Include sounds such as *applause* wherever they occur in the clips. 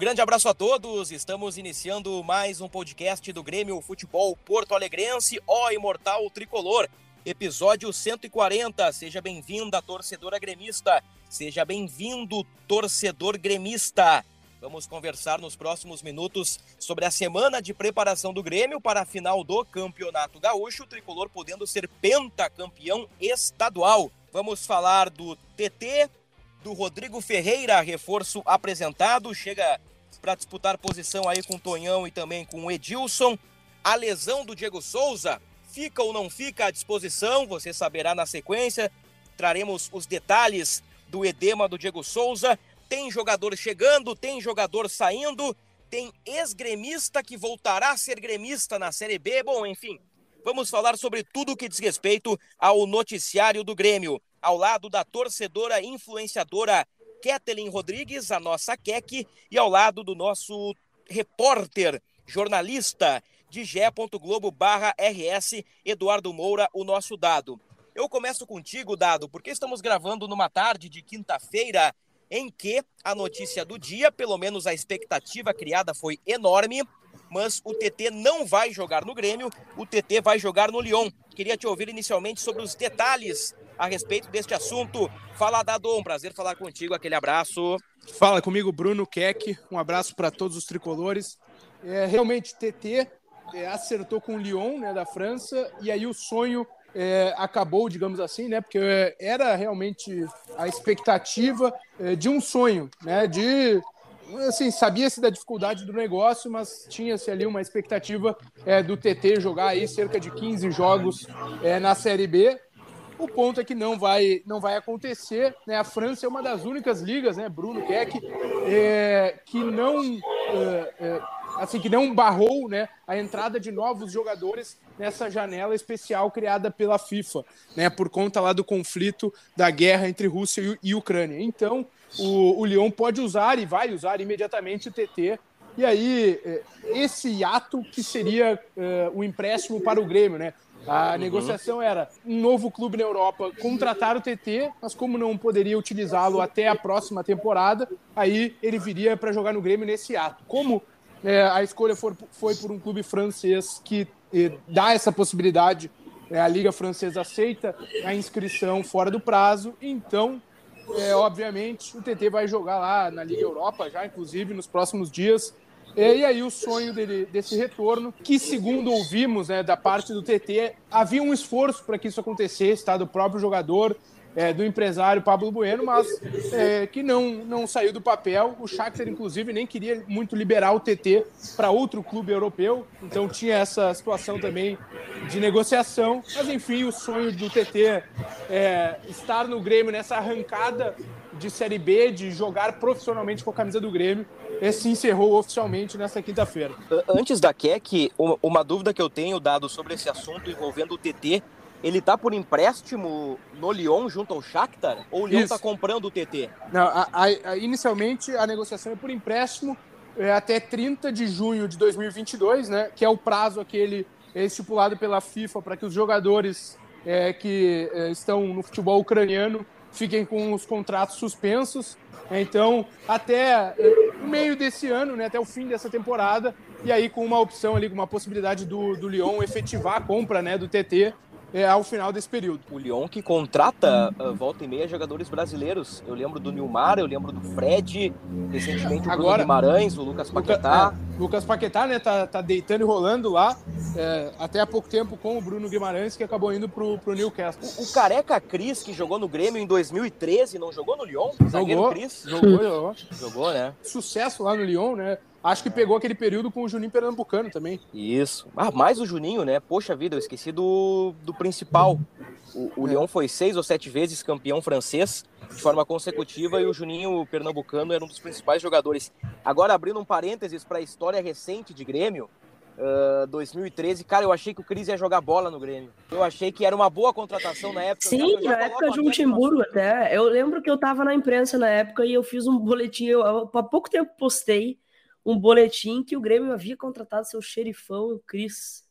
Grande abraço a todos. Estamos iniciando mais um podcast do Grêmio Futebol Porto Alegrense, ó Imortal Tricolor, episódio 140. Seja bem-vinda, torcedora gremista. Seja bem-vindo, torcedor gremista. Vamos conversar nos próximos minutos sobre a semana de preparação do Grêmio para a final do Campeonato Gaúcho, o tricolor podendo ser pentacampeão estadual. Vamos falar do TT, do Rodrigo Ferreira, reforço apresentado, chega para disputar posição aí com o Tonhão e também com o Edilson. A lesão do Diego Souza fica ou não fica à disposição, você saberá na sequência. Traremos os detalhes do edema do Diego Souza. Tem jogador chegando, tem jogador saindo, tem ex-gremista que voltará a ser gremista na Série B. Bom, enfim, vamos falar sobre tudo que diz respeito ao noticiário do Grêmio, ao lado da torcedora influenciadora Kathleen Rodrigues, a nossa Kek, e ao lado do nosso repórter, jornalista de Globo barra RS, Eduardo Moura, o nosso Dado. Eu começo contigo, Dado, porque estamos gravando numa tarde de quinta-feira em que a notícia do dia, pelo menos a expectativa criada foi enorme, mas o TT não vai jogar no Grêmio, o TT vai jogar no Lyon. Queria te ouvir inicialmente sobre os detalhes a respeito deste assunto. Fala, Dado, um prazer falar contigo, aquele abraço. Fala comigo, Bruno Keck, um abraço para todos os tricolores. É, realmente, TT é, acertou com o Lyon, né, da França, e aí o sonho é, acabou, digamos assim, né, porque é, era realmente a expectativa é, de um sonho, né, de assim, sabia-se da dificuldade do negócio, mas tinha-se ali uma expectativa é, do TT jogar aí cerca de 15 jogos é, na Série B. O ponto é que não vai, não vai acontecer. Né? A França é uma das únicas ligas, né? Bruno Keck, é, que não é, é, assim que não barrou né, a entrada de novos jogadores nessa janela especial criada pela FIFA, né? Por conta lá do conflito da guerra entre Rússia e, Ucrânia. Então, o, o Lyon pode usar e vai usar imediatamente o TT e aí, é, esse ato que seria uh, o empréstimo para o Grêmio, né? A uhum. negociação era um novo clube na Europa contratar o TT, mas como não poderia utilizá-lo até a próxima temporada, aí ele viria para jogar no Grêmio nesse ato. Como é, a escolha for, foi por um clube francês que dá essa possibilidade, é, a Liga Francesa aceita a inscrição fora do prazo, então, é, obviamente, o TT vai jogar lá na Liga Europa já, inclusive, nos próximos dias. É, e aí o sonho dele, desse retorno, que segundo ouvimos né, da parte do TT, havia um esforço para que isso acontecesse, tá? do próprio jogador, é, do empresário Pablo Bueno, mas é, que não, não saiu do papel. O Shakhtar, inclusive, nem queria muito liberar o TT para outro clube europeu, então tinha essa situação também de negociação. Mas enfim, o sonho do TT é estar no Grêmio nessa arrancada de Série B, de jogar profissionalmente com a camisa do Grêmio, esse encerrou oficialmente nessa quinta-feira. Antes da Keck, uma dúvida que eu tenho dado sobre esse assunto envolvendo o TT, ele tá por empréstimo no Lyon junto ao Shakhtar? Ou o Lyon está comprando o TT? Não, a, a, inicialmente a negociação é por empréstimo é, até 30 de junho de 2022, né? Que é o prazo aquele estipulado pela FIFA para que os jogadores é, que é, estão no futebol ucraniano fiquem com os contratos suspensos. Então, até eh, o meio desse ano, né, até o fim dessa temporada, e aí com uma opção ali, com uma possibilidade do, do Lyon efetivar a compra né, do TT é, ao final desse período. O Lyon que contrata uh, volta e meia jogadores brasileiros. Eu lembro do Nilmar, eu lembro do Fred, recentemente o Agora, Bruno Guimarães, o Lucas Paquetá. Luca, é, Lucas Paquetá, né, tá, tá deitando e rolando lá, é, até há pouco tempo com o Bruno Guimarães, que acabou indo pro, pro Newcastle. O, o Careca Cris, que jogou no Grêmio em 2013, não jogou no Lyon? Jogou, Cris? jogou, jogou. Jogou, né? Sucesso lá no Lyon, né? Acho que pegou aquele período com o Juninho Pernambucano também. Isso. Ah, mais o Juninho, né? Poxa vida, eu esqueci do, do principal. O, o é. Lyon foi seis ou sete vezes campeão francês de forma consecutiva e o Juninho Pernambucano era um dos principais jogadores. Agora, abrindo um parênteses para a história recente de Grêmio, Uh, 2013, cara, eu achei que o Cris ia jogar bola no Grêmio. Eu achei que era uma boa contratação na época. Sim, na época de Luxemburgo até. Eu lembro que eu tava na imprensa na época e eu fiz um boletim, eu, eu, há pouco tempo postei um boletim que o Grêmio havia contratado seu xerifão, o Cris.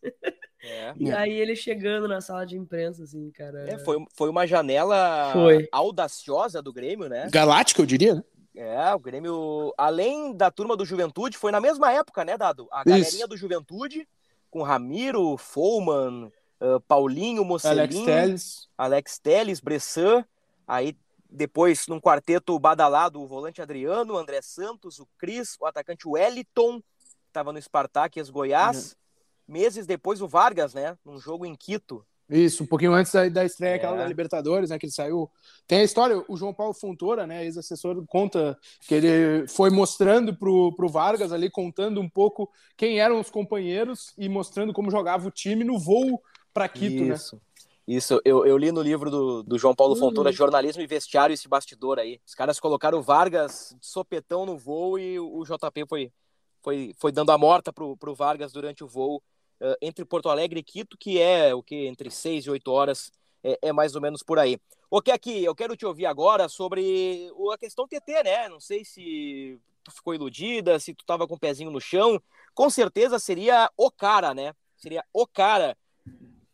É. *laughs* e aí ele chegando na sala de imprensa, assim, cara. É, foi, foi uma janela foi. audaciosa do Grêmio, né? Galáctica, eu diria, né? É, o Grêmio, além da turma do Juventude, foi na mesma época, né, Dado? A galerinha Isso. do Juventude, com Ramiro, Folman, uh, Paulinho, Mocelin, Alex Telles, Alex Telles, Bressan, aí depois, num quarteto badalado, o volante Adriano, o André Santos, o Cris, o atacante Wellington, estava no Spartak Goiás. Uhum. Meses depois, o Vargas, né? Num jogo em Quito. Isso, um pouquinho antes da, da estreia é. da Libertadores, né? Que ele saiu. Tem a história, o João Paulo Fontoura, né? Ex-assessor, conta que ele foi mostrando pro, pro Vargas ali, contando um pouco quem eram os companheiros e mostrando como jogava o time no voo para Quito, né? Isso. né? Isso, eu, eu li no livro do, do João Paulo uhum. Fontoura, Jornalismo e Vestiário, esse bastidor aí. Os caras colocaram o Vargas de sopetão no voo e o, o JP foi, foi, foi dando a morta pro, pro Vargas durante o voo uh, entre Porto Alegre e Quito, que é o que entre seis e oito horas, é, é, mais ou menos por aí. O que aqui, eu quero te ouvir agora sobre a questão TT, né? Não sei se tu ficou iludida, se tu tava com o pezinho no chão. Com certeza seria o cara, né? Seria o cara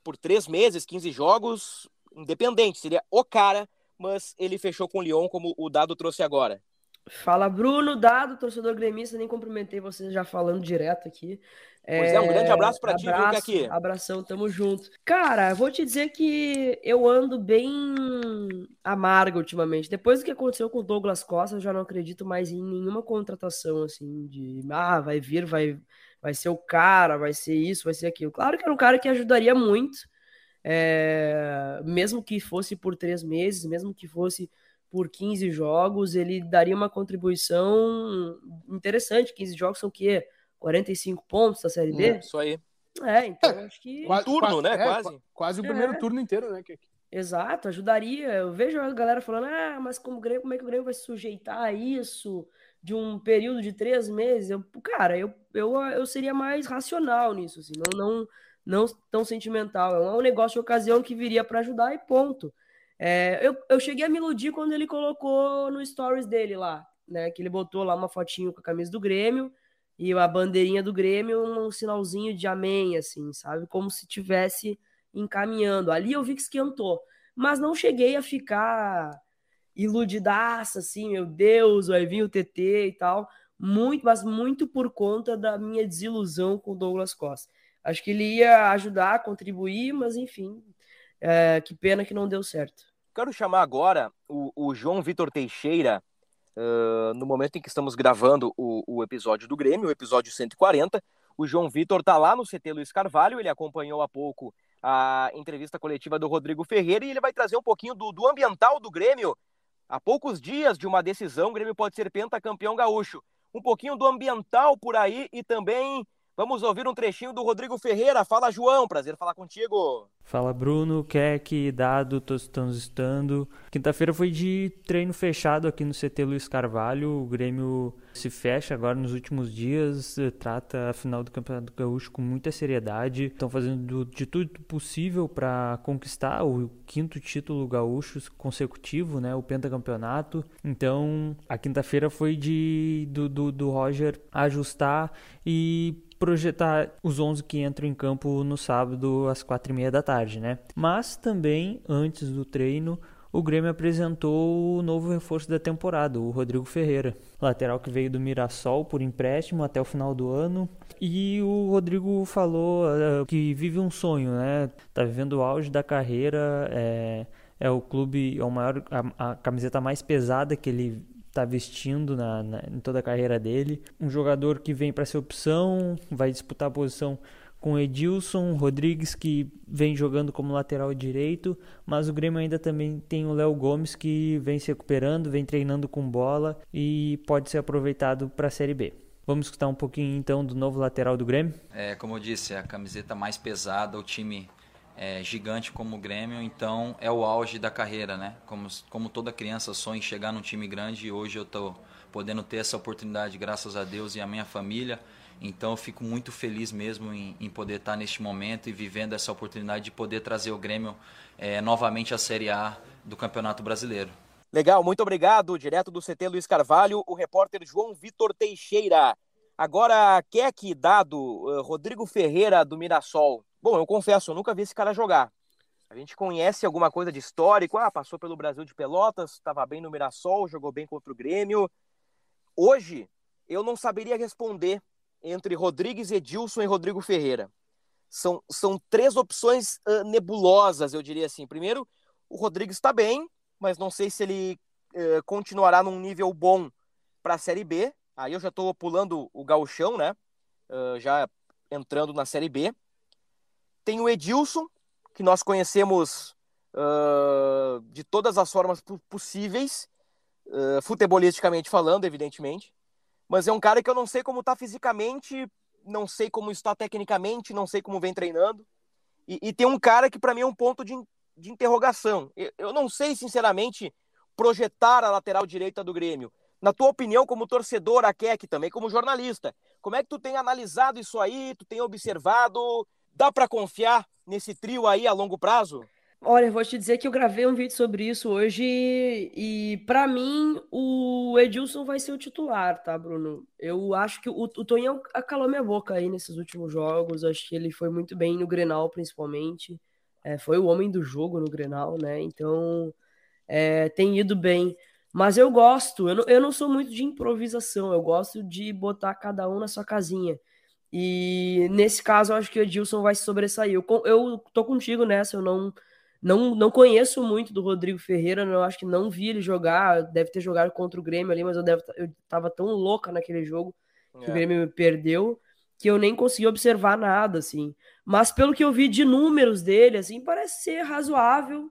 por três meses, 15 jogos, independente, seria o cara, mas ele fechou com o Lyon, como o Dado trouxe agora. Fala, Bruno, Dado, torcedor gremista, nem cumprimentei vocês já falando direto aqui. Pois é, um grande abraço para ti, viu, aqui. Abração, tamo junto. Cara, vou te dizer que eu ando bem amargo ultimamente. Depois do que aconteceu com o Douglas Costa, eu já não acredito mais em nenhuma contratação, assim, de, ah, vai vir, vai, vai ser o cara, vai ser isso, vai ser aquilo. Claro que era um cara que ajudaria muito, é, mesmo que fosse por três meses, mesmo que fosse por 15 jogos, ele daria uma contribuição interessante. 15 jogos são o quê? 45 pontos da Série D? É, isso aí. É, então é, acho que. Quase, turno, né? É, quase. Quase o primeiro é. turno inteiro, né? Exato, ajudaria. Eu vejo a galera falando, ah, mas como, como é que o Grêmio vai se sujeitar a isso? de um período de três meses, eu, cara, eu, eu, eu seria mais racional nisso, assim, não, não, não tão sentimental. É um negócio de ocasião que viria para ajudar e ponto. É, eu, eu cheguei a me iludir quando ele colocou no stories dele lá, né? Que ele botou lá uma fotinho com a camisa do Grêmio e a bandeirinha do Grêmio, um sinalzinho de amém, assim, sabe? Como se tivesse encaminhando. Ali eu vi que esquentou, mas não cheguei a ficar iludidaça, assim, meu Deus, vai vir o TT e tal. Muito, mas muito por conta da minha desilusão com o Douglas Costa. Acho que ele ia ajudar, contribuir, mas enfim, é, que pena que não deu certo. Quero chamar agora o, o João Vitor Teixeira, uh, no momento em que estamos gravando o, o, episódio do Grêmio, o episódio 140. O João Vitor está lá no CT Luiz Carvalho, ele acompanhou há pouco a entrevista coletiva do Rodrigo Ferreira e ele vai trazer um pouquinho do, do ambiental do Grêmio Há poucos dias de uma decisão, o Grêmio pode ser pentacampeão gaúcho. Um pouquinho do ambiental por aí e também vamos ouvir um trechinho do Rodrigo Ferreira. Fala, João, prazer falar contigo. Fala, Bruno, Keck, Dado, estamos estando. Quinta-feira foi de treino fechado aqui no CT Luiz Carvalho. O Grêmio se fecha agora nos últimos dias, eh, trata a final do Campeonato Gaúcho com muita seriedade. Estão fazendo de tudo possível para conquistar o quinto título gaúcho consecutivo, né, o pentacampeonato. Então, a quinta-feira foi de do, do, do Roger ajustar e projetar os 11 que entram em campo no sábado às quatro e meia da tarde, né? Mas também antes do treino o Grêmio apresentou o novo reforço da temporada, o Rodrigo Ferreira, lateral que veio do Mirassol por empréstimo até o final do ano. E o Rodrigo falou uh, que vive um sonho, né? Tá vivendo o auge da carreira, é, é o clube, é o maior, a, a camiseta mais pesada que ele está vestindo na, na, em toda a carreira dele. Um jogador que vem para ser opção, vai disputar a posição com Edilson Rodrigues, que vem jogando como lateral direito, mas o Grêmio ainda também tem o Léo Gomes, que vem se recuperando, vem treinando com bola e pode ser aproveitado para a Série B. Vamos escutar um pouquinho então do novo lateral do Grêmio? É, como eu disse, a camiseta mais pesada, o time é, gigante como o Grêmio, então é o auge da carreira, né? Como, como toda criança sonha em chegar num time grande e hoje eu estou podendo ter essa oportunidade, graças a Deus e a minha família. Então eu fico muito feliz mesmo em, em poder estar neste momento e vivendo essa oportunidade de poder trazer o Grêmio é, novamente à Série A do Campeonato Brasileiro. Legal, muito obrigado. Direto do CT Luiz Carvalho, o repórter João Vitor Teixeira. Agora, Keck dado, uh, Rodrigo Ferreira do Mirassol. Bom, eu confesso, eu nunca vi esse cara jogar. A gente conhece alguma coisa de histórico, ah, passou pelo Brasil de Pelotas, estava bem no Mirassol, jogou bem contra o Grêmio. Hoje, eu não saberia responder entre Rodrigues, Edilson e Rodrigo Ferreira. São, são três opções uh, nebulosas, eu diria assim. Primeiro, o Rodrigues está bem, mas não sei se ele uh, continuará num nível bom para a Série B. Aí eu já estou pulando o gauchão, né? Uh, já entrando na Série B. Tem o Edilson, que nós conhecemos uh, de todas as formas possíveis, uh, futebolisticamente falando, evidentemente. Mas é um cara que eu não sei como está fisicamente, não sei como está tecnicamente, não sei como vem treinando. E, e tem um cara que para mim é um ponto de, de interrogação. Eu, eu não sei, sinceramente, projetar a lateral direita do Grêmio. Na tua opinião, como torcedor, a Keck também, como jornalista, como é que tu tem analisado isso aí? Tu tem observado? Dá para confiar nesse trio aí a longo prazo? Olha, vou te dizer que eu gravei um vídeo sobre isso hoje e para mim o Edilson vai ser o titular, tá, Bruno? Eu acho que o, o Tonhão acalou minha boca aí nesses últimos jogos, acho que ele foi muito bem no Grenal principalmente, é, foi o homem do jogo no Grenal, né? Então é, tem ido bem. Mas eu gosto, eu não, eu não sou muito de improvisação, eu gosto de botar cada um na sua casinha. E nesse caso, eu acho que o Edilson vai se sobressair. Eu, eu tô contigo nessa, eu não, não, não conheço muito do Rodrigo Ferreira, eu acho que não vi ele jogar, deve ter jogado contra o Grêmio ali, mas eu, deve, eu tava tão louca naquele jogo que é. o Grêmio me perdeu, que eu nem consegui observar nada, assim. Mas pelo que eu vi de números dele, assim, parece ser razoável,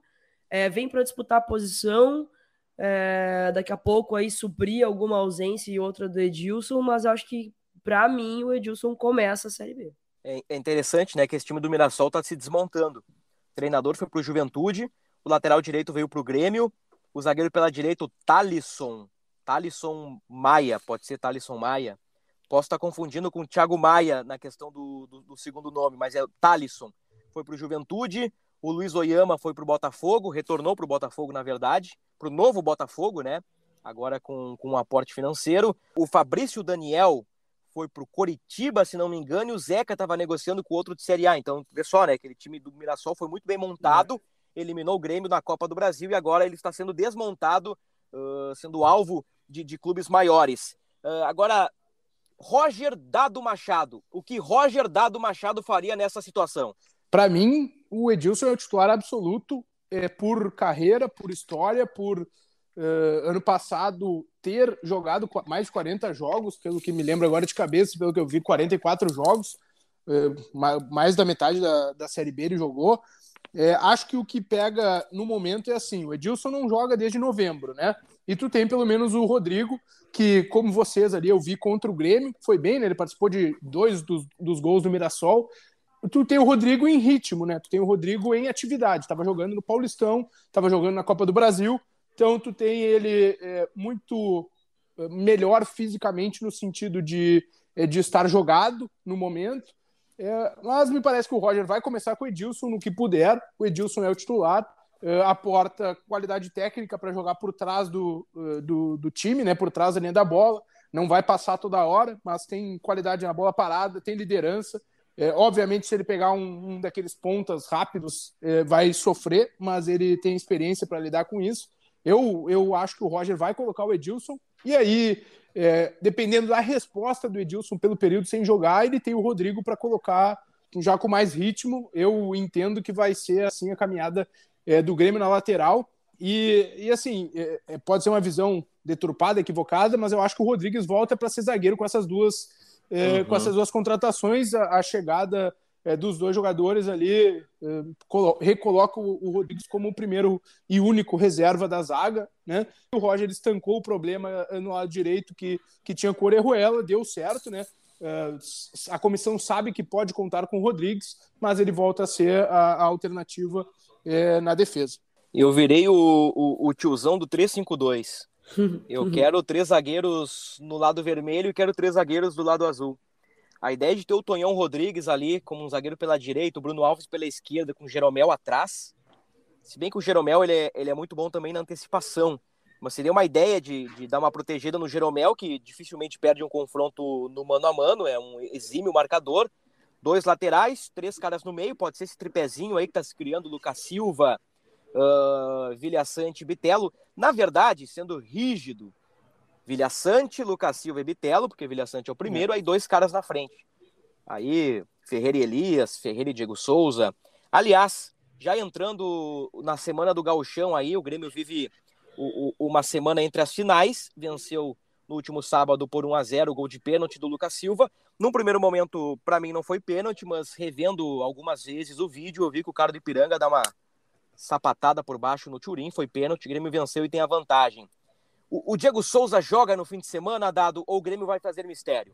é, vem para disputar a posição, é, daqui a pouco aí suprir alguma ausência e outra do Edilson, mas acho que para mim, o Edilson começa a Série B. É, é interessante, né, que esse time do Mirassol está se desmontando. O treinador foi para o Juventude, o lateral direito veio para o Grêmio, o zagueiro pela direita, o Talisson, Talisson Maia, pode ser Talisson Maia. Posso estar confundindo com o Thiago Maia na questão do, do, do segundo nome, mas é Talisson. Foi para o Juventude, o Luiz Oyama foi para o Botafogo, retornou para o Botafogo, na verdade, para o novo Botafogo, né? Agora com, com um aporte financeiro. O Fabrício Daniel foi para o Coritiba, se não me engano, e o Zeca estava negociando com outro de Série A. Então, vê só, né? Aquele time do Mirassol foi muito bem montado, é. eliminou o Grêmio na Copa do Brasil e agora ele está sendo desmontado, uh, sendo alvo de, de clubes maiores. Uh, agora, Roger Dado Machado. O que Roger Dado Machado faria nessa situação? Para mim, o Edilson é o titular absoluto é, por carreira, por história, por Uh, ano passado ter jogado mais de 40 jogos, pelo que me lembro agora de cabeça, pelo que eu vi, 44 jogos, uh, mais da metade da, da Série B ele jogou. É, acho que o que pega no momento é assim: o Edilson não joga desde novembro, né? E tu tem pelo menos o Rodrigo, que, como vocês ali, eu vi contra o Grêmio, foi bem, né? Ele participou de dois dos, dos gols do Mirassol. Tu tem o Rodrigo em ritmo, né? Tu tem o Rodrigo em atividade. Tava jogando no Paulistão, tava jogando na Copa do Brasil. Então, tu tem ele é, muito é, melhor fisicamente no sentido de, é, de estar jogado no momento. É, mas me parece que o Roger vai começar com o Edilson no que puder. O Edilson é o titular, é, aporta qualidade técnica para jogar por trás do, é, do, do, time, né, por trás da linha da bola. Não vai passar toda hora, mas tem qualidade na bola parada, tem liderança. É, obviamente, se ele pegar um, um daqueles pontas rápidos, é, vai sofrer, mas ele tem experiência para lidar com isso. Eu, eu acho que o Roger vai colocar o Edilson, e aí, é, dependendo da resposta do Edilson pelo período sem jogar, ele tem o Rodrigo para colocar já com mais ritmo. Eu entendo que vai ser assim a caminhada é, do Grêmio na lateral. E, e assim, é, é pode ser uma visão deturpada, equivocada, mas eu acho que o Rodrigues volta para ser zagueiro com essas duas é, uhum. com essas duas contratações, a, a chegada é, dos dois jogadores ali é, recoloca o, o, Rodrigues como o primeiro e único reserva da zaga, né? O Roger estancou o problema é, no lado direito que, que tinha Orejuela, deu certo, né? É, a comissão sabe que pode contar com o Rodrigues, mas ele volta a ser a, a alternativa é, na defesa. Eu virei o, o, o tiozão do 352. *laughs* Eu quero três zagueiros no lado vermelho e quero três zagueiros do lado azul. A ideia de ter o Tonhão Rodrigues ali como um zagueiro pela direita, o Bruno Alves pela esquerda, com o Jeromel atrás. Se bem que o Jeromel ele é, ele é muito bom também na antecipação. Mas seria uma ideia de, de dar uma protegida no Jeromel, que dificilmente perde um confronto no mano a mano, é um exímio marcador. Dois laterais, três caras no meio, pode ser esse tripézinho aí que está se criando, Lucas Silva, uh, Vilhaçante e Bitelo. Na verdade, sendo rígido, Vilhaçante, Lucas Silva e Bitelo, porque Vilhaçante é o primeiro, aí dois caras na frente. Aí, Ferreira e Elias, Ferreira e Diego Souza. Aliás, já entrando na semana do gauchão aí, o Grêmio vive o, o, uma semana entre as finais, venceu no último sábado por 1 a 0 o gol de pênalti do Lucas Silva. Num primeiro momento, para mim não foi pênalti, mas revendo algumas vezes o vídeo, eu vi que o cara do Ipiranga dá uma sapatada por baixo no Turim, foi pênalti, o Grêmio venceu e tem a vantagem. O, o, Diego Souza joga no fim de semana, dado, ou o Grêmio vai fazer mistério?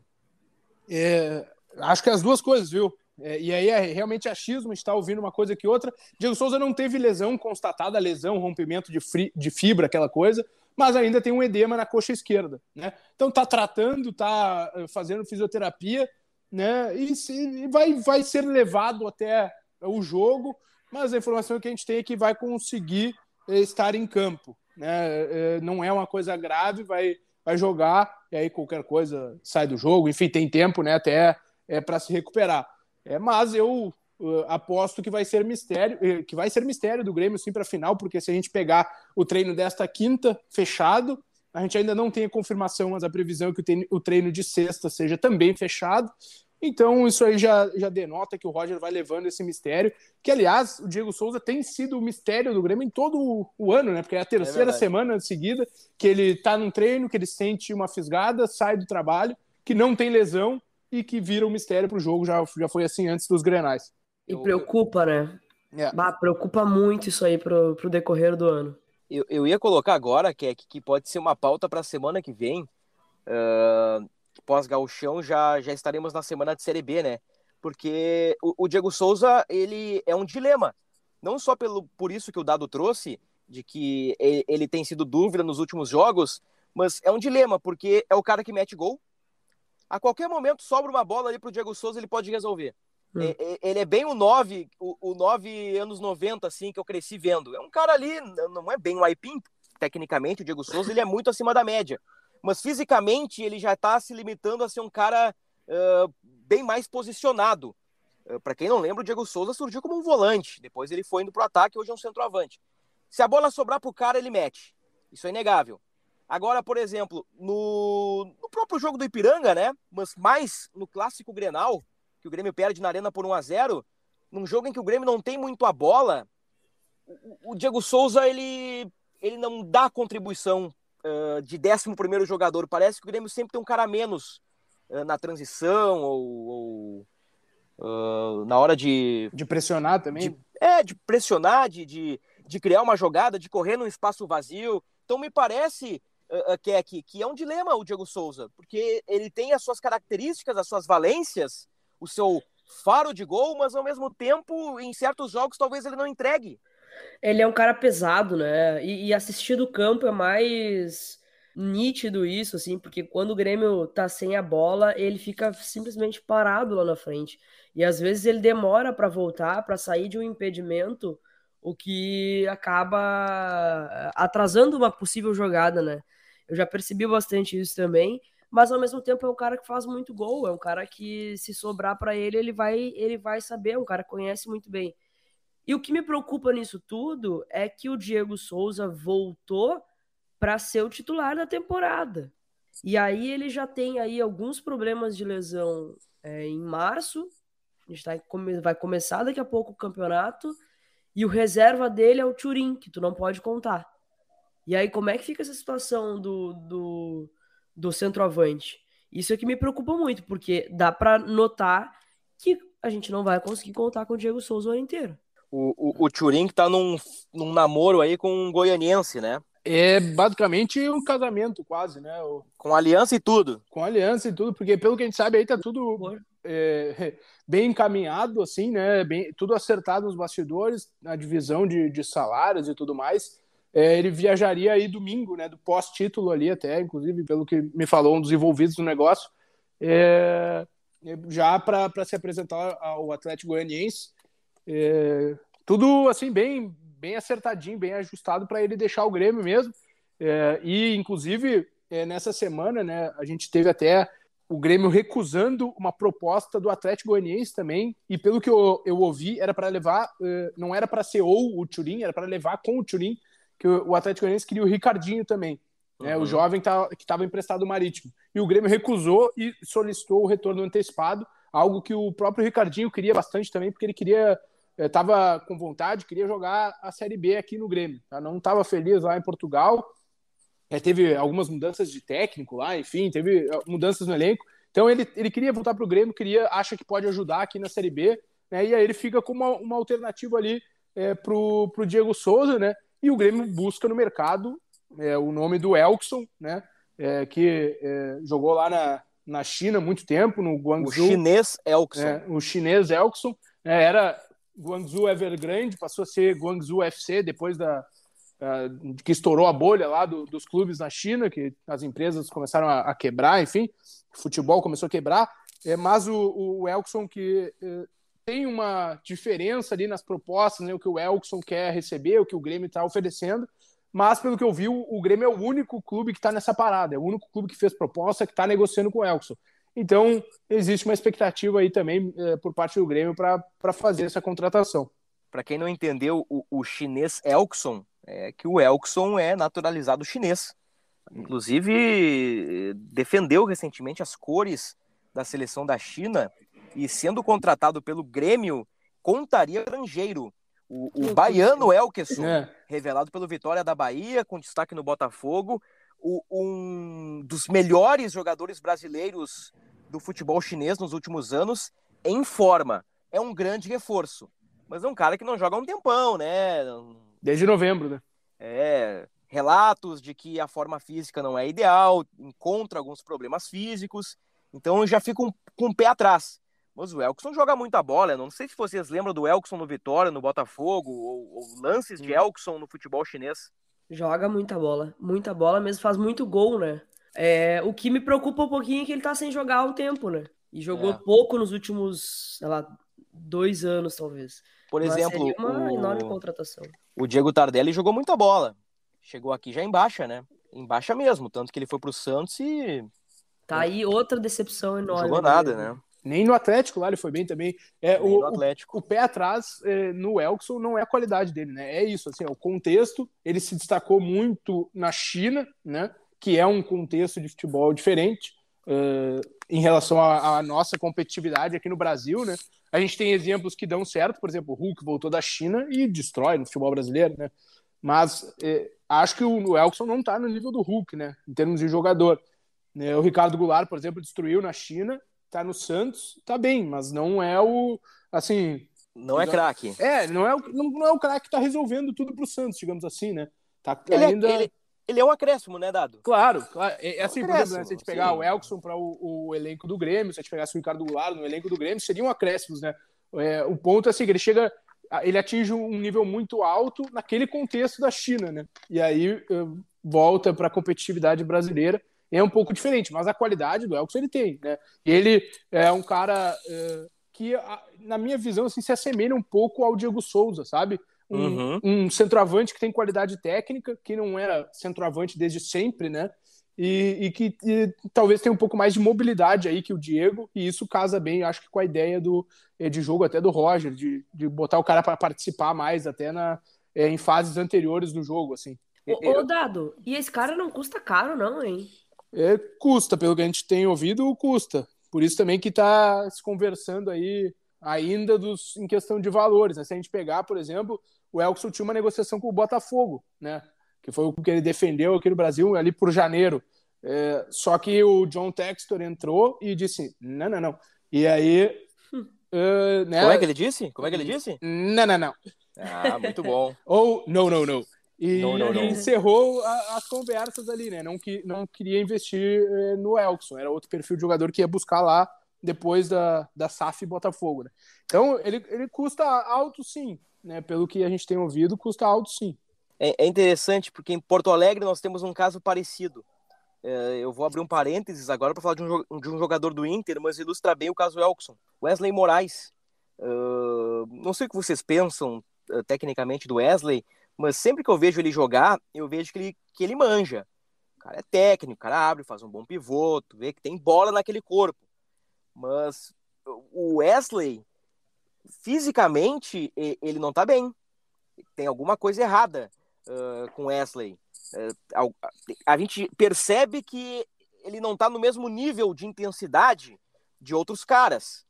É, acho que as duas coisas, viu? É, e aí é realmente achismo, está ouvindo uma coisa que outra. Diego Souza não teve lesão constatada, lesão, rompimento de, fri, de fibra, aquela coisa, mas ainda tem um edema na coxa esquerda, né? Então tá tratando, tá eh, fazendo fisioterapia, né? E, e vai, vai ser levado até o jogo mas a informação que a gente tem é que vai conseguir eh, estar em campo. Né? Eh, não é uma coisa grave, vai, vai jogar, e aí qualquer coisa sai do jogo, enfim, tem tempo né, até é, para se recuperar. É, mas eu uh, aposto que vai ser mistério, que vai ser mistério do Grêmio sim para a final, porque se a gente pegar o treino desta quinta fechado, a gente ainda não tem a confirmação, mas a previsão é que o treino de sexta seja também fechado. Então, isso aí já, já denota que o Roger vai levando esse mistério. Que, aliás, o Diego Souza tem sido o mistério do Grêmio em todo o, ano, né? Porque é a terceira é semana seguida que ele tá num treino, que ele sente uma fisgada, sai do trabalho, que não tem lesão e que vira um mistério pro jogo. Já, já foi assim antes dos grenais. E preocupa, né? É. Bah, preocupa muito isso aí pro, pro decorrer do ano. Eu, eu ia colocar agora, que, que pode ser uma pauta para a semana que vem. Uh pós-gauchão já, já estaremos na semana de Série B, né? Porque o, o, Diego Souza, ele é um dilema. Não só pelo, por isso que o Dado trouxe, de que ele, tem sido dúvida nos últimos jogos, mas é um dilema, porque é o cara que mete gol. A qualquer momento sobra uma bola ali pro Diego Souza, ele pode resolver. Hum. É, é, ele é bem o 9, o, o 9 anos 90, assim, que eu cresci vendo. É um cara ali, não é bem o Aipim, tecnicamente, o Diego Souza, ele é muito acima da média mas fisicamente ele já está se limitando a ser um cara uh, bem mais posicionado. Uh, Para quem não lembra, o Diego Souza surgiu como um volante, depois ele foi indo para o ataque, hoje é um centroavante. Se a bola sobrar para o cara, ele mete. Isso é inegável. Agora, por exemplo, no, no, próprio jogo do Ipiranga, né? Mas mais no clássico Grenal, que o Grêmio perde na arena por 1 a 0 num jogo em que o Grêmio não tem muito a bola, o, Diego Souza ele, ele não dá contribuição uh, de 11 jogador. Parece que o Grêmio sempre tem um cara a menos uh, na transição ou, ou uh, na hora de. De pressionar também? De, é, de pressionar, de, de, de, criar uma jogada, de correr num espaço vazio. Então me parece. Que, é, que, que é um dilema o Diego Souza, porque ele tem as suas características, as suas valências, o seu faro de gol, mas ao mesmo tempo, em certos jogos, talvez ele não entregue. Ele é um cara pesado, né? E, e assistir do campo é mais nítido isso, assim, porque quando o Grêmio tá sem a bola, ele fica simplesmente parado lá na frente. E às vezes ele demora para voltar, para sair de um impedimento, o que acaba atrasando uma possível jogada, né? Eu já percebi bastante isso também, mas ao mesmo tempo é um cara que faz muito gol, é um cara que se sobrar para ele, ele vai, ele vai saber, é um cara que conhece muito bem. E o que me preocupa nisso tudo é que o Diego Souza voltou para ser o titular da temporada. E aí ele já tem aí alguns problemas de lesão é, em março. A gente tá, vai começar daqui a pouco o campeonato. E o reserva dele é o Turim, que tu não pode contar. E aí, como é que fica essa situação do, do, do centroavante? Isso é que me preocupa muito, porque dá para notar que a gente não vai conseguir contar com o Diego Souza o ano inteiro. O, o, o Turim que tá num, num namoro aí com um goianiense, né? É basicamente um casamento, quase, né? O... Com aliança e tudo. Com aliança e tudo, porque pelo que a gente sabe aí tá tudo é, *laughs* bem encaminhado, assim, né? Bem, tudo acertado nos bastidores, na divisão de, de salários e tudo mais. É, ele viajaria aí domingo, né? Do pós-título ali, até, inclusive, pelo que me falou um dos envolvidos no negócio, é, já para se apresentar ao Atlético Goianiense. É, tudo assim, bem, bem acertadinho, bem ajustado para ele deixar o Grêmio mesmo. É, e, inclusive, é, nessa semana, né, a gente teve até o Grêmio recusando uma proposta do Atlético Goianiense também, e pelo que eu, eu ouvi, era para levar, uh, não era para ser ou o Turim, era para levar com o Turim, que o, Atlético Goianiense queria o Ricardinho também, uhum. né, o jovem tá, que estava emprestado marítimo. E o Grêmio recusou e solicitou o retorno antecipado, algo que o próprio Ricardinho queria bastante também, porque ele queria estava com vontade, queria jogar a Série B aqui no Grêmio. Tá? Não estava feliz lá em Portugal. É, teve algumas mudanças de técnico lá, enfim, teve eh, mudanças no elenco. Então ele, ele queria voltar para o Grêmio, queria, acha que pode ajudar aqui na Série B, né? E aí ele fica como uma, uma alternativa ali é, para o Diego Souza, né? E o Grêmio busca no mercado é, o nome do Elkson, né? É, que é, jogou lá na, na China muito tempo, no Guangzhou. O chinês Elkson. É, o chinês Elkson. É, era Guangzhou Evergrande passou a ser Guangzhou FC depois da que estourou a bolha lá do, dos clubes na China, que as empresas começaram a, a quebrar, enfim, o futebol começou a quebrar. É, mas o, o Elkson que uh, tem uma diferença ali nas propostas, né, o que o Elkson quer receber, o que o Grêmio está oferecendo. Mas, pelo que eu vi, o, o Grêmio é o único clube que está nessa parada, é o único clube que fez proposta, que está negociando com o Elkson. Então, existe uma expectativa aí também é, por parte do Grêmio para fazer essa contratação. Para quem não entendeu, o, o chinês Elkson, é que o Elkson é naturalizado chinês. Inclusive, defendeu recentemente as cores da seleção da China e, sendo contratado pelo Grêmio, contaria estrangeiro. O, o baiano Elkson, é. revelado pelo Vitória da Bahia, com destaque no Botafogo, o, um dos melhores jogadores brasileiros do futebol chinês nos últimos anos em forma. É um grande reforço. Mas é um cara que não joga há um tempão, né? Desde novembro, né? É. Relatos de que a forma física não é ideal, encontra alguns problemas físicos. Então já fico um, com um pé atrás. Mas o Elkson joga muita bola. Eu não sei se vocês lembram do Elkson no Vitória, no Botafogo, ou, ou lances de Elkson no futebol chinês. Joga muita bola, muita bola mesmo, faz muito gol, né? É, o que me preocupa um pouquinho é que ele tá sem jogar há um tempo, né? E jogou é. pouco nos últimos, sei lá, dois anos, talvez. Por Mas exemplo, uma o... enorme contratação. O Diego Tardelli jogou muita bola. Chegou aqui já em baixa, né? Em baixa mesmo, tanto que ele foi pro Santos e. Tá aí outra decepção enorme. Não jogou nada, né? Nem no Atlético lá ele foi bem também. É, o, no Atlético. O, o pé atrás é, no Elkson não é a qualidade dele, né? É isso, assim, é o contexto. Ele se destacou muito na China, né? Que é um contexto de futebol diferente uh, em relação à nossa competitividade aqui no Brasil, né? A gente tem exemplos que dão certo, por exemplo, o Hulk voltou da China e destrói no futebol brasileiro, né? Mas é, acho que o, o Elkson não está no nível do Hulk, né? Em termos de jogador. O Ricardo Goulart, por exemplo, destruiu na China tá no Santos, tá bem, mas não é o assim. Não é craque. É, não é, o, não, é o craque que tá resolvendo tudo pro Santos, digamos assim, né? Tá ele, é, ainda... é, ele, ele é um acréscimo, né, Dado? Claro, claro. É, é assim, um por exemplo, né, se a gente pegar sim. o Elkson para o, o, elenco do Grêmio, se a gente pegasse o Ricardo Goulart no elenco do Grêmio, seriam acréscimos, né? É, o ponto é assim, ele chega, ele atinge um nível muito alto naquele contexto da China, né? E aí volta para a competitividade brasileira é um pouco diferente, mas a qualidade do Elkson ele tem, né? Ele é um cara é, que, na minha visão, assim, se assemelha um pouco ao Diego Souza, sabe? Um, uhum. um, centroavante que tem qualidade técnica, que não era centroavante desde sempre, né? e, e que e, talvez tenha um pouco mais de mobilidade aí que o Diego, e isso casa bem, acho que com a ideia do, eh, de jogo até do Roger, de, de botar o cara para participar mais até na, é, em fases anteriores do jogo, assim. Ô, ô, Dado, e esse cara não custa caro, não, hein? É, custa, pelo que a gente tem ouvido, custa. Por isso também que está se conversando aí ainda dos, em questão de valores. Né? Se a gente pegar, por exemplo, o Elkson tinha uma negociação com o Botafogo, né? que foi o que ele defendeu aqui no Brasil ali por janeiro. É, só que o John Textor entrou e disse: não, não, não. E aí. Uh, né? Como é que ele disse? Como é que ele disse? Não, não, não. Ah, muito bom. *laughs* Ou não, não, não. E não, não, não. encerrou a, as conversas ali, né? Não, que, não queria investir eh, no Elkson, era outro perfil de jogador que ia buscar lá depois da, da SAF Botafogo. Né? Então, ele, ele custa alto sim, né? Pelo que a gente tem ouvido, custa alto sim. É, é interessante, porque em Porto Alegre nós temos um caso parecido. É, eu vou abrir um parênteses agora para falar de um, de um, jogador do Inter, mas ilustra bem o caso Elkson. Wesley Moraes. Uh, não sei o que vocês pensam uh, tecnicamente do Wesley, mas sempre que eu vejo ele jogar, eu vejo que ele, que ele manja. O cara é técnico, o cara abre, faz um bom pivô, tu vê que tem bola naquele corpo. Mas o Wesley, fisicamente, ele não tá bem. Tem alguma coisa errada uh, com Wesley. Uh, a gente percebe que ele não tá no mesmo nível de intensidade de outros caras.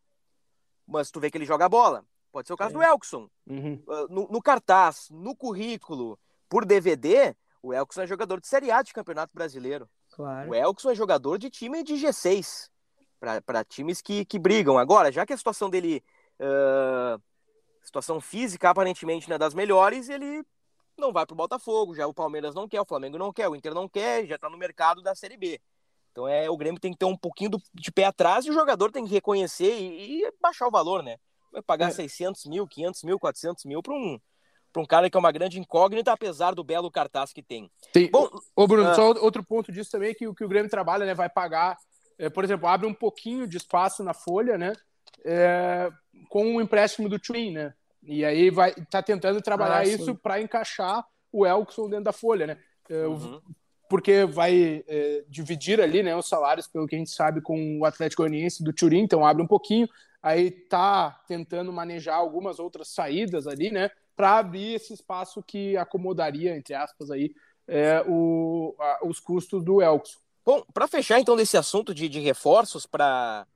Mas tu vê que ele joga bola. Pode ser o caso é. do Elkson. Uhum. Uh, no, no, cartaz, no currículo, por DVD, o Elkson é jogador de Série A de Campeonato Brasileiro. Claro. O Elkson é jogador de time de G6, para times que, que brigam. Agora, já que a situação dele, uh, situação física aparentemente não é das melhores, ele não vai para o Botafogo. Já o Palmeiras não quer, o Flamengo não quer, o Inter não quer, já está no mercado da Série B. Então é o Grêmio tem que ter um pouquinho de pé atrás e o jogador tem que reconhecer e, e baixar o valor, né? Vai pagar é. 600 mil, 500 mil, 400 mil para um, um cara que é uma grande incógnita, apesar do belo cartaz que tem. tem. Bom, ô Bruno, uh... só outro ponto disso também é que, que o Grêmio trabalha, né? Vai pagar, é, por exemplo, abre um pouquinho de espaço na folha, né? É, com o empréstimo do Twin, né? E aí vai tá tentando trabalhar ah, isso para encaixar o Elkson dentro da folha, né? É, uhum. Porque vai é, dividir ali, né, os salários, pelo que a gente sabe, com o Atlético Goianiense do Turim, então abre um pouquinho aí tá tentando manejar algumas outras saídas ali, né, para abrir esse espaço que acomodaria, entre aspas, aí, é, o, a, os custos do Elkson. Bom, para fechar então desse assunto de, de reforços, para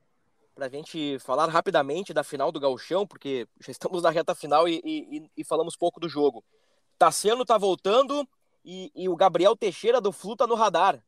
a gente falar rapidamente da final do Gauchão, porque já estamos na reta final e, e, e falamos pouco do jogo. Tassiano tá voltando e, e, o Gabriel Teixeira do Flu tá no radar.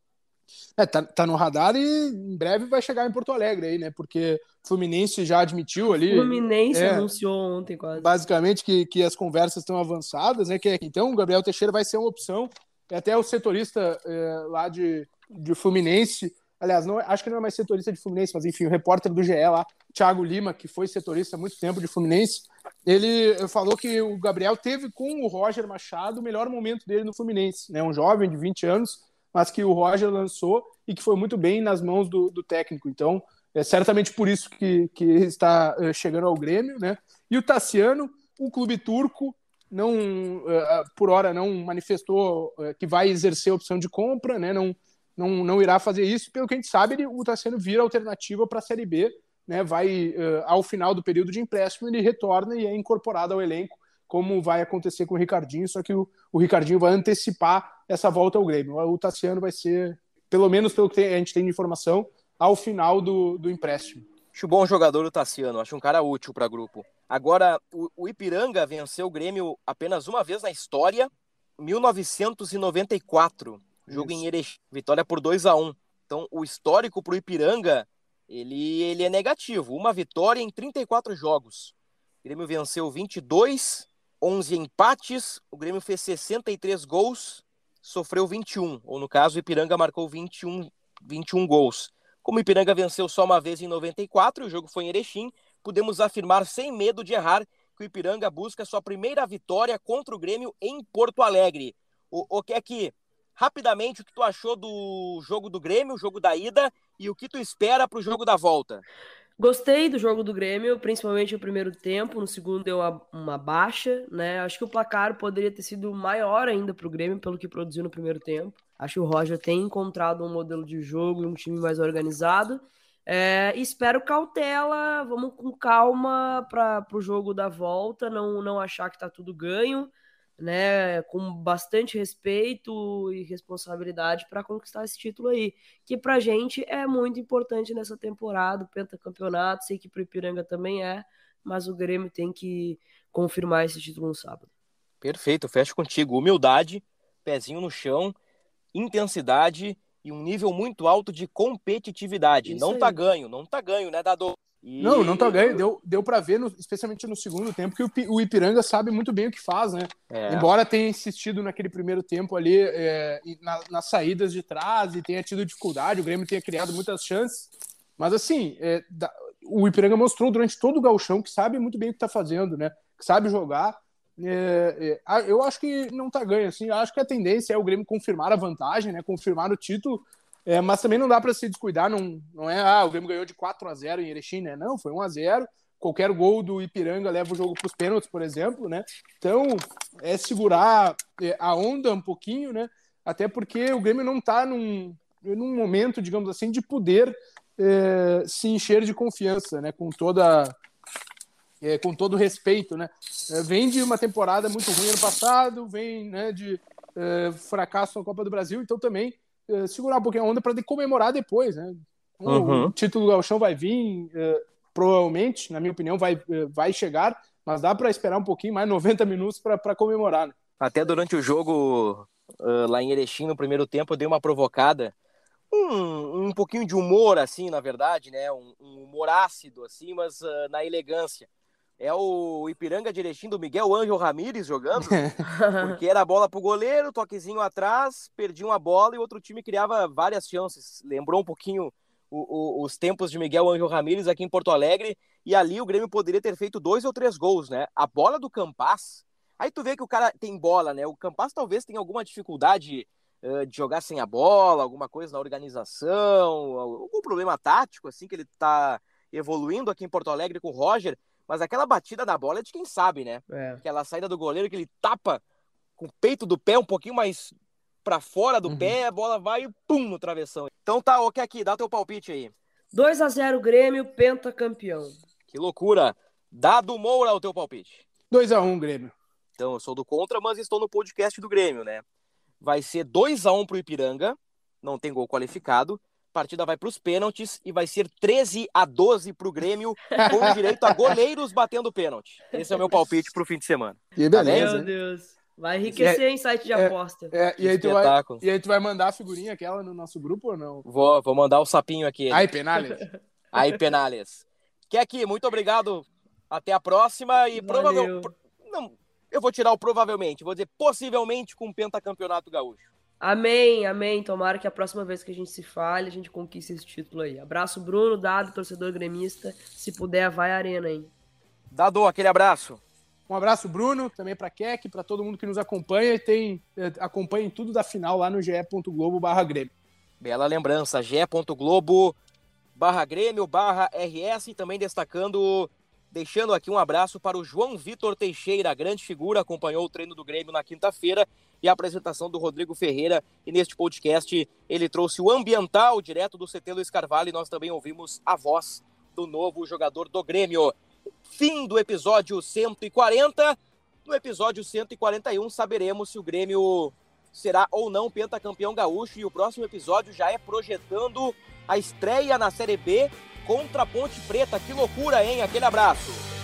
É, tá, tá no radar e em breve vai chegar em Porto Alegre aí, né? Porque Fluminense já admitiu ali. Fluminense é, anunciou ontem quase. Basicamente que, que as conversas estão avançadas, né? Que, então o Gabriel Teixeira vai ser uma opção. E até o setorista é, lá de, de Fluminense, aliás, não, acho que não é mais setorista de Fluminense, mas enfim, o repórter do GE lá, Thiago Lima, que foi setorista há muito tempo de Fluminense, ele falou que o Gabriel teve com o Roger Machado o melhor momento dele no Fluminense, né? Um jovem de 20 anos mas que o Roger lançou e que foi muito bem nas mãos do, do técnico. Então, é certamente por isso que, que está é, chegando ao Grêmio, né? E o Tassiano, o clube turco, não, é, por hora, não manifestou que vai exercer a opção de compra, né? Não, não, não irá fazer isso. Pelo que a gente sabe, ele, o Tassiano vira alternativa para a Série B, né? Vai, ao final do período de empréstimo, ele retorna e é incorporado ao elenco como vai acontecer com o Ricardinho, só que o, o Ricardinho vai antecipar essa volta ao Grêmio. O Tassiano vai ser, pelo menos pelo que a gente tem de informação, ao final do, do empréstimo. Acho bom jogador o Tassiano, acho um cara útil para grupo. Agora, o, o Ipiranga venceu o Grêmio apenas uma vez na história, 1994, jogo Isso. em Erechim, vitória por 2 a 1 Então, o histórico para o Ipiranga, ele, ele é negativo, uma vitória em 34 jogos. O Grêmio venceu 22, 11 empates, o Grêmio fez 63 gols, sofreu 21, ou no caso, o Ipiranga marcou 21, 21 gols. Como o Ipiranga venceu só uma vez em 94 e o jogo foi em Erechim, podemos afirmar sem medo de errar que o Ipiranga busca sua primeira vitória contra o Grêmio em Porto Alegre. O, o que é que, rapidamente, o que tu achou do jogo do Grêmio, o jogo da ida, e o que tu espera para o jogo da volta? Gostei do jogo do Grêmio, principalmente no primeiro tempo. No segundo deu uma, uma baixa, né? Acho que o placar poderia ter sido maior ainda para o Grêmio, pelo que produziu no primeiro tempo. Acho que o Roger tem encontrado um modelo de jogo e um time mais organizado. É, espero cautela, vamos com calma para o jogo da volta, não, não achar que está tudo ganho né, com bastante respeito e responsabilidade para conquistar esse título aí, que para gente é muito importante nessa temporada, o pentacampeonato, sei que para o Ipiranga também é, mas o Grêmio tem que confirmar esse título no sábado. Perfeito, fecho contigo. Humildade, pezinho no chão, intensidade e um nível muito alto de competitividade. Isso não aí. tá ganho, não tá ganho, né, Dado? E... Não, não tá ganho. Deu, deu para ver, no, especialmente no segundo tempo, que o, o, Ipiranga sabe muito bem o que faz, né? É. Embora tenha insistido naquele primeiro tempo ali é, na, nas saídas de trás e tenha tido dificuldade, o Grêmio tenha criado muitas chances. Mas assim, é, da, o Ipiranga mostrou durante todo o galchão que sabe muito bem o que tá fazendo, né? Que sabe jogar. É, é, eu acho que não tá ganho, assim. Acho que a tendência é o Grêmio confirmar a vantagem, né? Confirmar o título é, mas também não dá para se descuidar, não, não é, ah, o Grêmio ganhou de 4 a 0 em Erechim, né? Não, foi 1 a 0 Qualquer gol do Ipiranga leva o jogo para os pênaltis, por exemplo, né? Então, é segurar é, a onda um pouquinho, né? Até porque o Grêmio não está num, num momento, digamos assim, de poder é, se encher de confiança, né? Com toda é, com todo respeito, né? É, vem de uma temporada muito ruim ano passado, vem né, de é, fracasso na Copa do Brasil, então também uh, segurar um pouquinho a onda para comemorar depois, né? Uhum. O título do Galchão vai vir, uh, provavelmente, na minha opinião, vai, uh, vai chegar, mas dá para esperar um pouquinho mais, *laughs* 90 minutos para comemorar. Né? Até durante o jogo lá em Erechim, no primeiro tempo, eu dei uma provocada. Um, um pouquinho de humor, assim, na verdade, né? Um, um humor ácido, assim, mas na elegância é o Ipiranga de Erechim do Miguel Ângelo Ramírez jogando, *laughs* porque era a bola pro goleiro, toquezinho atrás, perdia uma bola e outro time criava várias chances. Lembrou um pouquinho o, o, os tempos de Miguel Ângelo Ramírez aqui em Porto Alegre, e ali o Grêmio poderia ter feito dois ou três gols, né? A bola do Campas, aí tu vê que o cara tem bola, né? O Campas talvez tenha alguma dificuldade uh, de jogar sem a bola, alguma coisa na organização, algum problema tático, assim, que ele tá evoluindo aqui em Porto Alegre com o Roger, mas aquela batida da bola é de quem sabe, né? É. Aquela saída do goleiro que ele tapa com o peito do pé um pouquinho mais para fora do uhum. pé, a bola vai e pum no travessão. Então tá, ok aqui, dá teu palpite aí. 2 a 0 Grêmio, pentacampeão. Que loucura. Dado Moura o teu palpite. 2 a 1 Grêmio. Então, eu sou do contra, mas estou no podcast do Grêmio, né? Vai ser 2 a 1 pro Ipiranga, não tem gol qualificado partida vai para os pênaltis e vai ser 13 a 12 para o Grêmio, com *laughs* direito a goleiros batendo pênalti. Esse é o meu palpite para o fim de semana. E beleza. Meu Deus. Vai enriquecer é, em site de é, aposta. É, e, aí tu vai, e aí tu vai mandar a figurinha aquela no nosso grupo ou não? Vou, vou mandar o sapinho aqui. Aí, Penales. *laughs* Aí, Penales. Que aqui, muito obrigado. Até a próxima e provavelmente. Não, eu vou tirar o provavelmente, vou dizer possivelmente com o pentacampeonato gaúcho. Amém, amém. Tomara que a próxima vez que a gente se fale, a gente conquiste esse título aí. Abraço, Bruno, Dado, torcedor gremista. Se puder, vai à arena, hein? Dado, aquele abraço. Um abraço, Bruno, também para Keck, para todo mundo que nos acompanha e tem eh, acompanha tudo da final lá no ge.globo barra Grêmio. Bela lembrança, ge.globo barra Grêmio barra RS, também destacando Deixando aqui um abraço para o João Vitor Teixeira, grande figura, acompanhou o treino do Grêmio na quinta-feira e a apresentação do Rodrigo Ferreira. E neste podcast ele trouxe o ambiental direto do CT Luiz Carvalho e nós também ouvimos a voz do novo jogador do Grêmio. Fim do episódio 140. No episódio 141 saberemos se o Grêmio será ou não pentacampeão gaúcho e o próximo episódio já é projetando a estreia na Série B contra a Ponte Preta. Que loucura, hein? Aquele abraço.